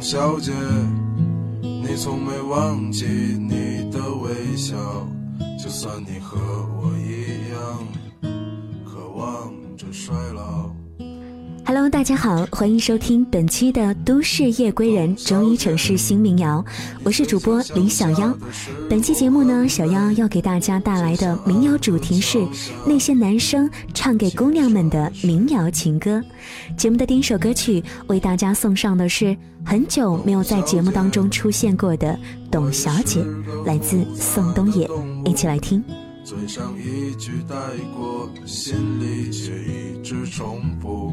小姐，你从没忘记你的微笑，就算你和我一样，渴望着衰老。Hello，大家好，欢迎收听本期的《都市夜归人》周一城市新民谣，我是主播李小妖。本期节目呢，小妖要给大家带来的民谣主题是那些男生唱给姑娘们的民谣情歌。节目的第一首歌曲为大家送上的是很久没有在节目当中出现过的《董小姐》，来自宋冬野，一起来听。嘴上一句带过，心里却一直重复。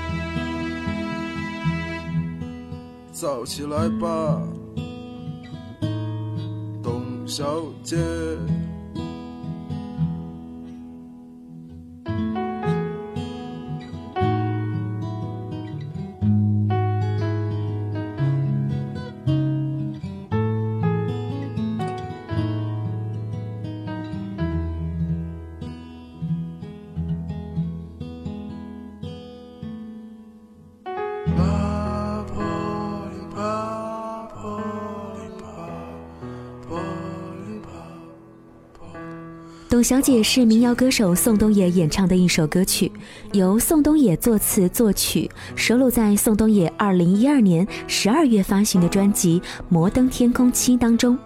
早起来吧，董小姐。董小姐是民谣歌手宋冬野演唱的一首歌曲，由宋冬野作词作曲，收录在宋冬野二零一二年十二月发行的专辑《摩登天空七》当中。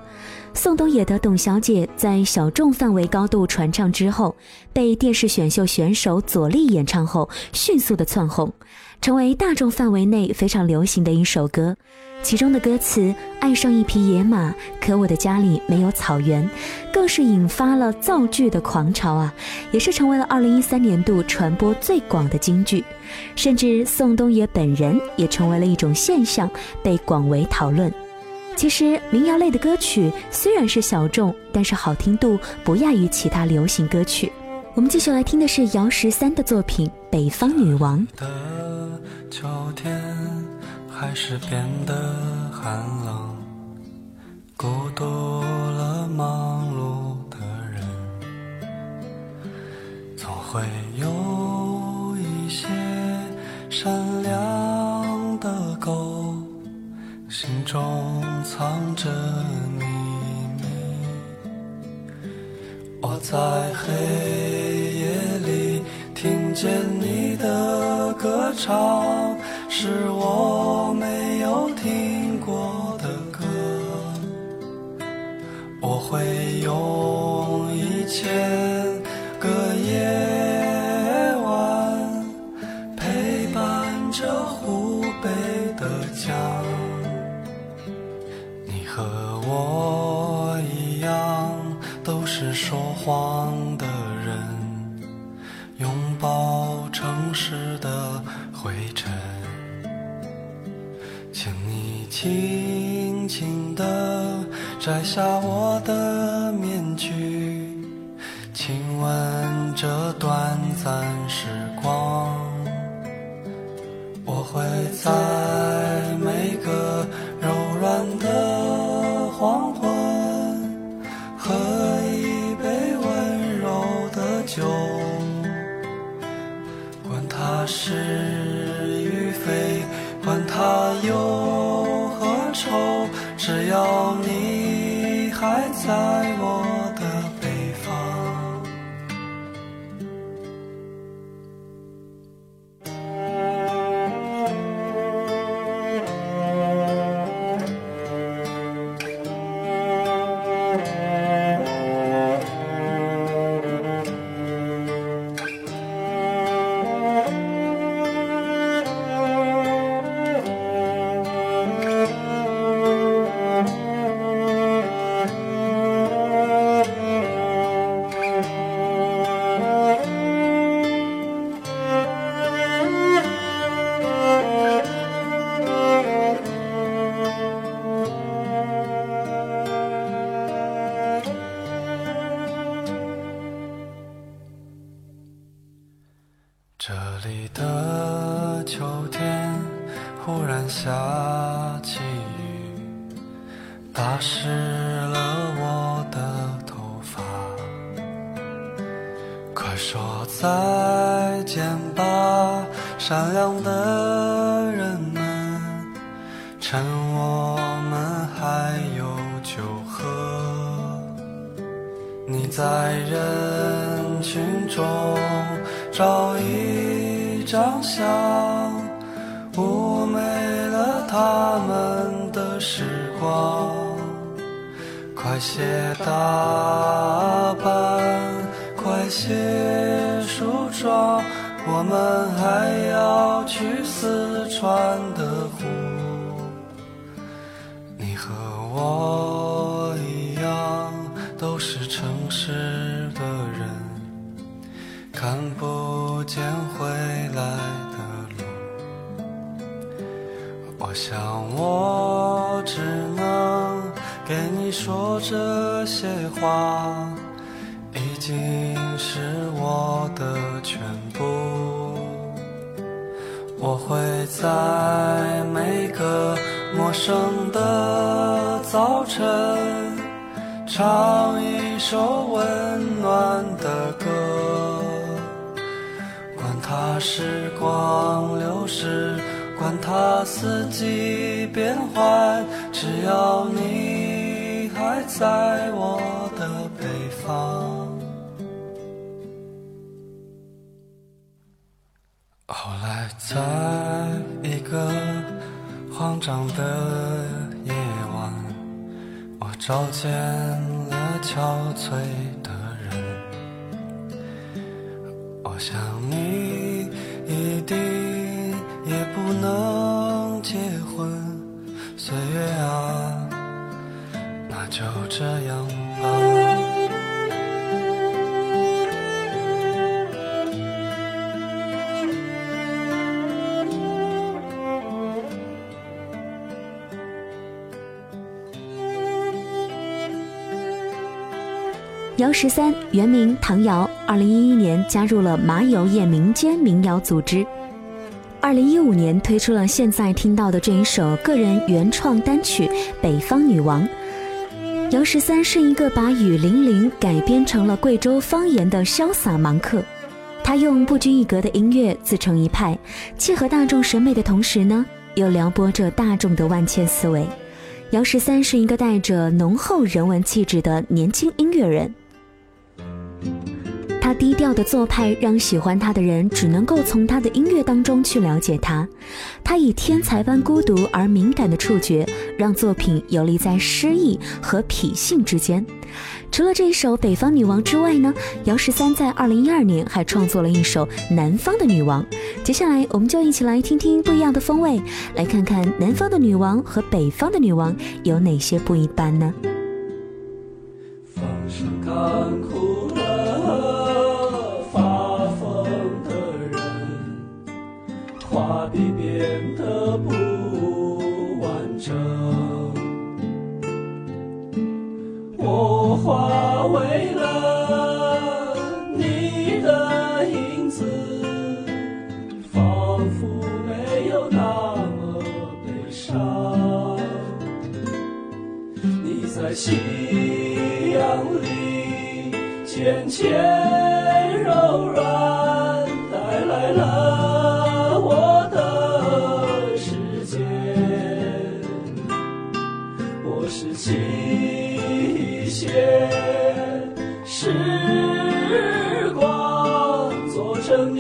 宋冬野的《董小姐》在小众范围高度传唱之后，被电视选秀选手左立演唱后，迅速的窜红，成为大众范围内非常流行的一首歌。其中的歌词“爱上一匹野马，可我的家里没有草原”，更是引发了造句的狂潮啊，也是成为了二零一三年度传播最广的金句，甚至宋冬野本人也成为了一种现象，被广为讨论。其实民谣类的歌曲虽然是小众，但是好听度不亚于其他流行歌曲。我们继续来听的是姚十三的作品《北方女王》。的秋天还是变得寒冷，孤独了忙碌的人，总会有一些善良的狗。心中藏着秘密，我在黑夜里听见你的歌唱，是我没有听过的歌。我会用一切黄的人们趁我们还有酒喝你在人群中找一张相妩媚了他们的时光。快些打扮快些梳妆我们还要去四川的湖。你和我一样，都是城市的人，看不见回来的路。我想，我只能给你说这些话，已经是我的我会在每个陌生的早晨。唱一首温暖的歌，管它时光流逝，管它四季变换，只要你还在我在一个慌张的夜晚，我。找见了憔悴姚十三原名唐瑶，二零一一年加入了麻油叶民间民谣组织。二零一五年推出了现在听到的这一首个人原创单曲《北方女王》。姚十三是一个把雨霖铃改编成了贵州方言的潇洒盲客，他用不拘一格的音乐自成一派，契合大众审美的同时呢，又撩拨着大众的万千思维。姚十三是一个带着浓厚人文气质的年轻音乐人。他低调的做派，让喜欢他的人只能够从他的音乐当中去了解他。他以天才般孤独而敏感的触觉，让作品游离在诗意和痞性之间。除了这一首《北方女王》之外呢，姚十三在二零一二年还创作了一首《南方的女王》。接下来，我们就一起来听听不一样的风味，来看看南方的女王和北方的女王有哪些不一般呢？夕阳里，浅浅柔软，带来了我的世界。我拾起一些时光，做成你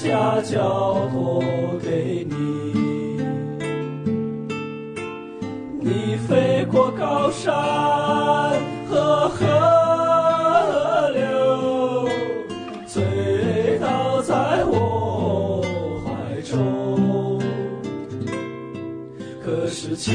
家交托给你。你飞过高山和河流，醉倒在我怀中。可是，亲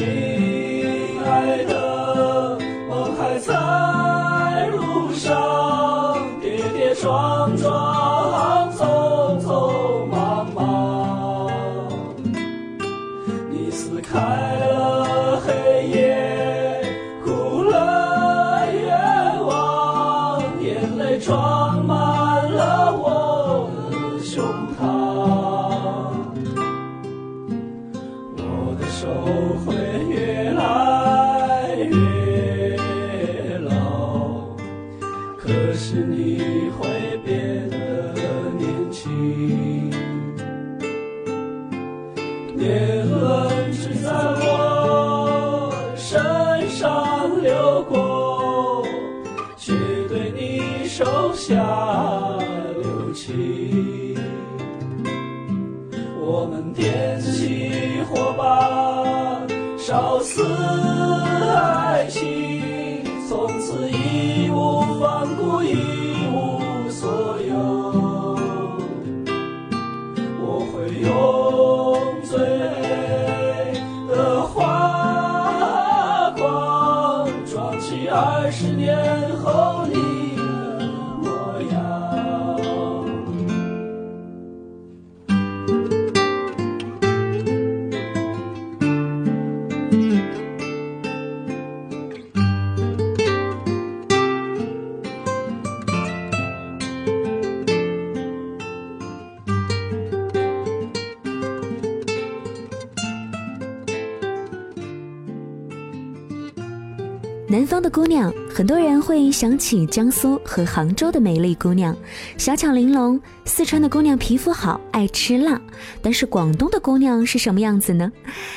的姑娘，很多人会想起江苏和杭州的美丽姑娘，小巧玲珑；四川的姑娘皮肤好，爱吃辣。但是广东的姑娘是什么样子呢？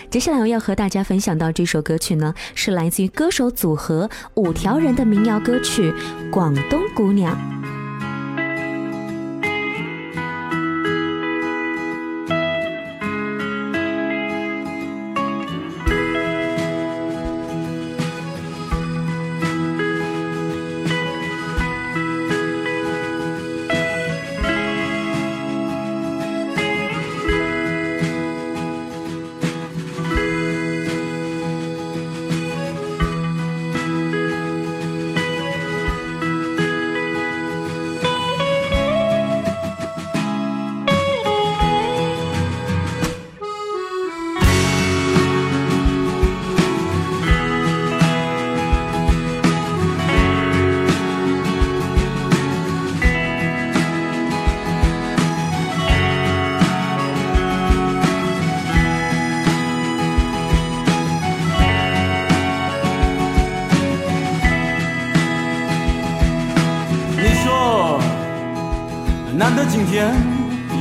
接下来我要和大家分享到这首歌曲呢，是来自于歌手组合五条人的民谣歌曲《广东姑娘》。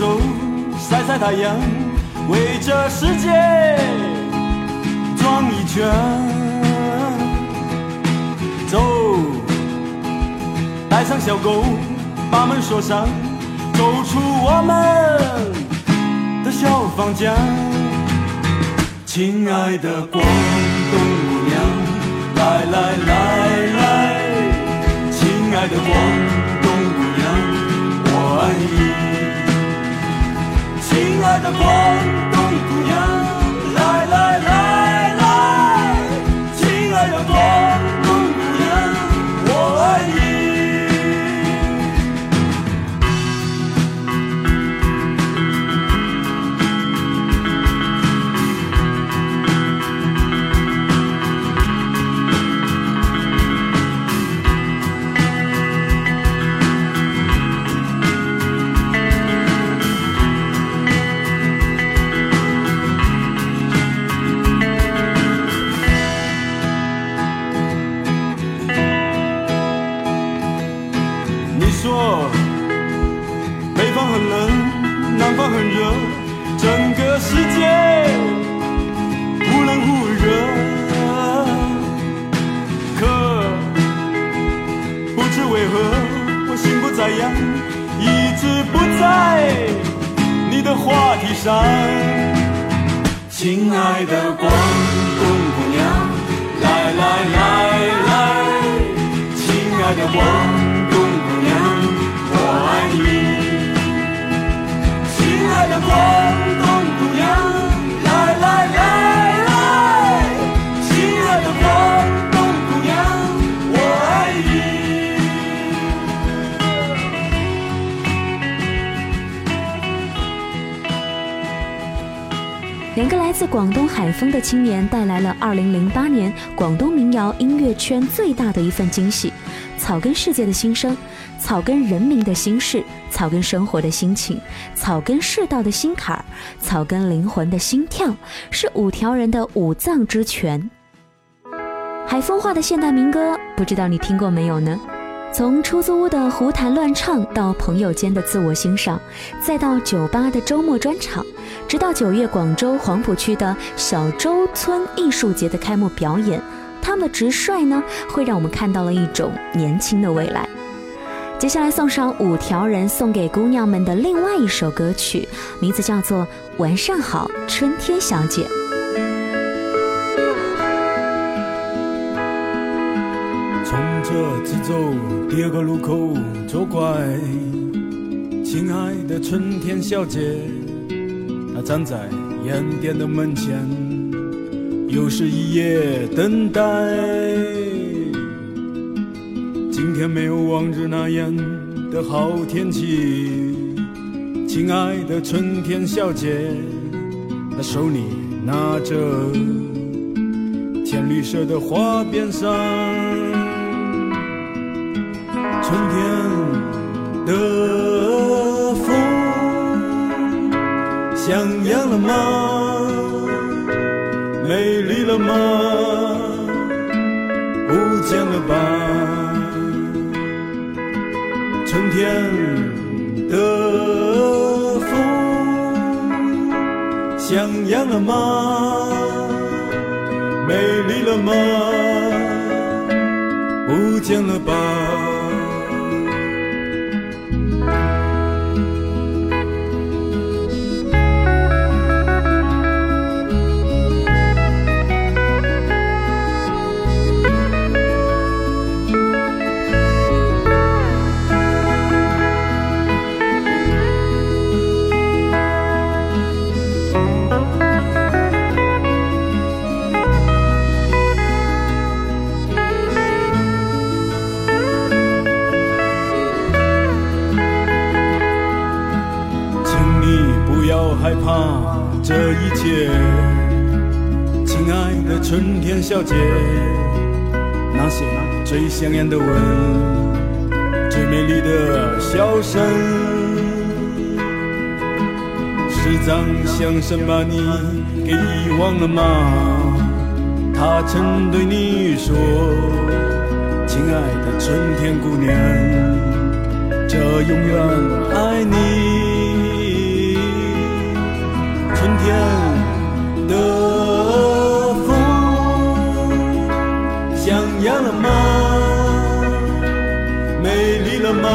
走，晒晒太阳，围着世界转一圈。走，带上小狗，把门锁上，走出我们的小房间。亲爱的广东姑娘，来来来来，亲爱的广的广东姑娘，自广东海丰的青年带来了2008年广东民谣音乐圈最大的一份惊喜：草根世界的心声，草根人民的心事，草根生活的心情，草根世道的心坎儿，草根灵魂的心跳，是五条人的五脏之泉。海风话的现代民歌，不知道你听过没有呢？从出租屋的胡弹乱唱，到朋友间的自我欣赏，再到酒吧的周末专场，直到九月广州黄埔区的小洲村艺术节的开幕表演，他们的直率呢，会让我们看到了一种年轻的未来。接下来送上五条人送给姑娘们的另外一首歌曲，名字叫做《晚上好，春天小姐》。从这直走，第二个路口左拐。亲爱的春天小姐，她站在烟店的门前，又是一夜等待。今天没有往日那样的好天气。亲爱的春天小姐，她手里拿着浅绿色的花边上。春天的风像样了吗？美丽了吗？不见了吧？春天的风像样了吗？美丽了吗？不见了吧？姐，亲爱的春天小姐，那些最香艳的吻，最美丽的笑声，是藏相声把你给遗忘了吗？他曾对你说，亲爱的春天姑娘，这永远爱你，春天。的。样了吗？美丽了吗？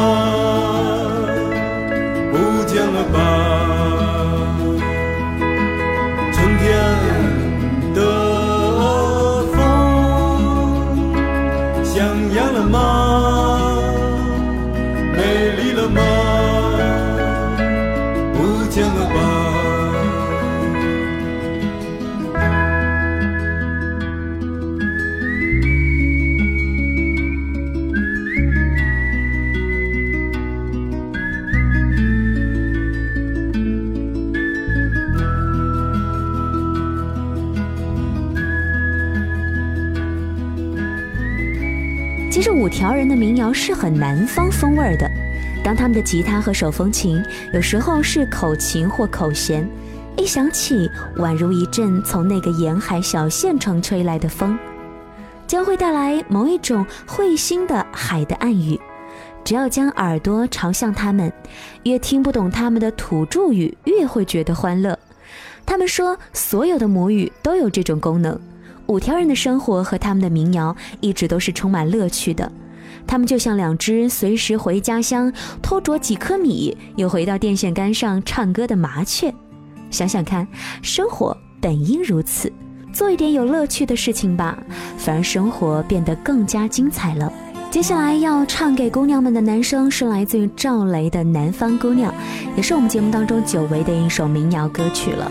不见了吧？条人的民谣是很南方风味的，当他们的吉他和手风琴有时候是口琴或口弦，一响起，宛如一阵从那个沿海小县城吹来的风，将会带来某一种会心的海的暗语。只要将耳朵朝向他们，越听不懂他们的土著语，越会觉得欢乐。他们说，所有的母语都有这种功能。五条人的生活和他们的民谣一直都是充满乐趣的，他们就像两只随时回家乡偷啄几颗米，又回到电线杆上唱歌的麻雀。想想看，生活本应如此，做一点有乐趣的事情吧，反而生活变得更加精彩了。接下来要唱给姑娘们的男声是来自于赵雷的《南方姑娘》，也是我们节目当中久违的一首民谣歌曲了。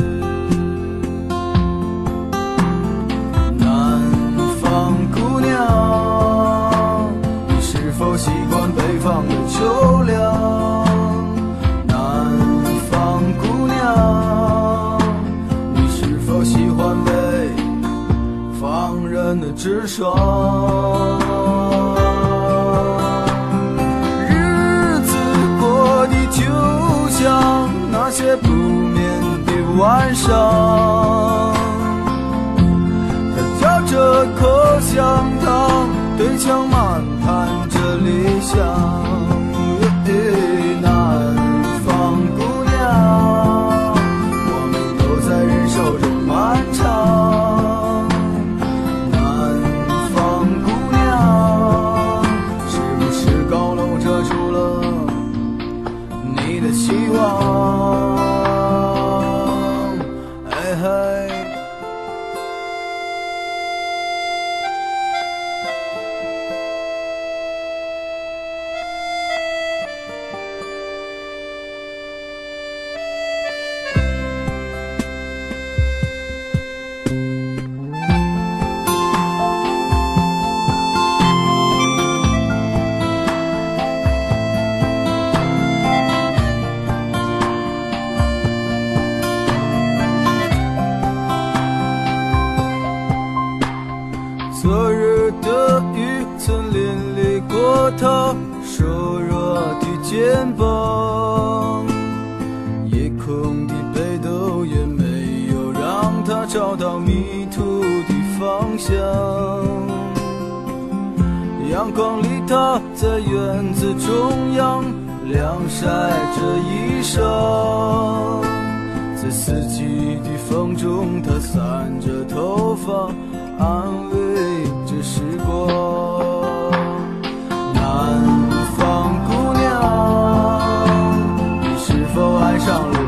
你是否习惯北方的秋凉？南方姑娘，你是否喜欢北方人的直爽？日子过得就像那些不眠的晚上，他嚼着口香糖，对墙漫谈着理想。上了。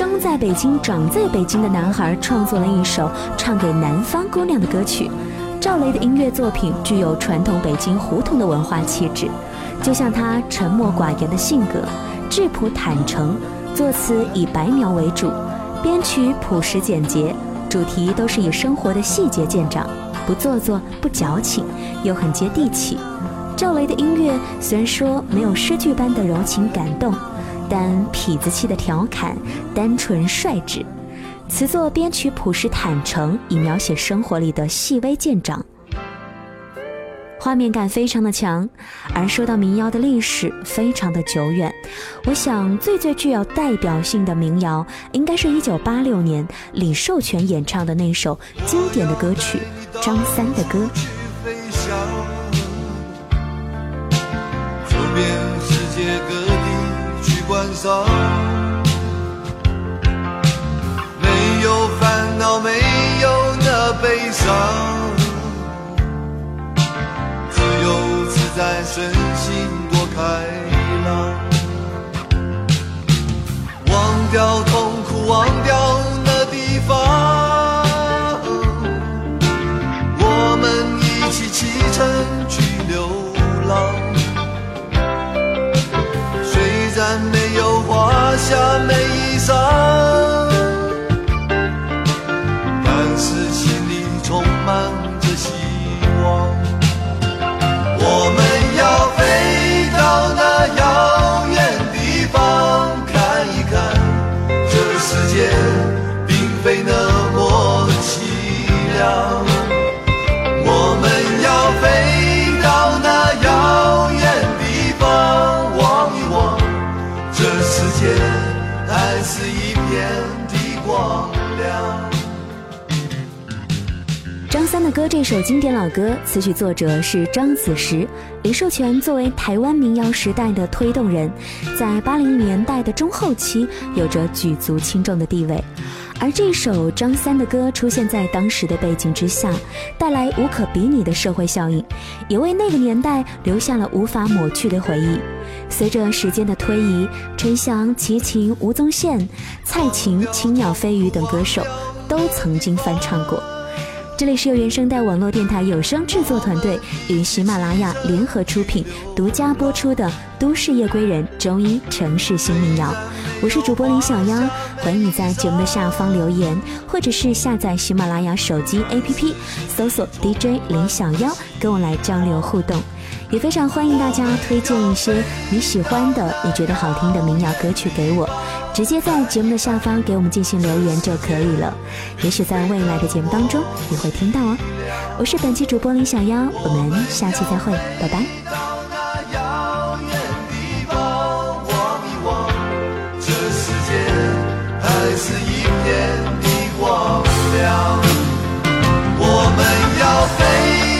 生在北京、长在北京的男孩，创作了一首唱给南方姑娘的歌曲。赵雷的音乐作品具有传统北京胡同的文化气质，就像他沉默寡言的性格，质朴坦诚，作词以白描为主，编曲朴实简洁。主题都是以生活的细节见长，不做作，不矫情，又很接地气。赵雷的音乐虽然说没有诗句般的柔情感动，但痞子气的调侃，单纯率直。词作编曲朴实坦诚，以描写生活里的细微见长。画面感非常的强，而说到民谣的历史非常的久远，我想最最具有代表性的民谣，应该是一九八六年李寿全演唱的那首经典的歌曲《张三的歌》。走遍世界各地去观赏，没有烦恼，没有那悲伤。自由自在身心多开朗，忘掉痛苦，忘掉那地方，我们一起启程。衣歌这首经典老歌，词曲作者是张子时。李寿全作为台湾民谣时代的推动人，在八零年代的中后期有着举足轻重的地位。而这首张三的歌出现在当时的背景之下，带来无可比拟的社会效应，也为那个年代留下了无法抹去的回忆。随着时间的推移，陈翔、齐秦、吴宗宪、蔡琴、青鸟飞鱼等歌手都曾经翻唱过。这里是由原声带网络电台有声制作团队与喜马拉雅联合出品、独家播出的《都市夜归人》中医城市新民谣。我是主播林小妖，欢迎你在节目的下方留言，或者是下载喜马拉雅手机 APP，搜索 DJ 林小妖，跟我来交流互动。也非常欢迎大家推荐一些你喜欢的、你觉得好听的民谣歌曲给我，直接在节目的下方给我们进行留言就可以了，也许在未来的节目当中你会听到哦。我是本期主播李小妖，我们下期再会，拜拜。我们要飞。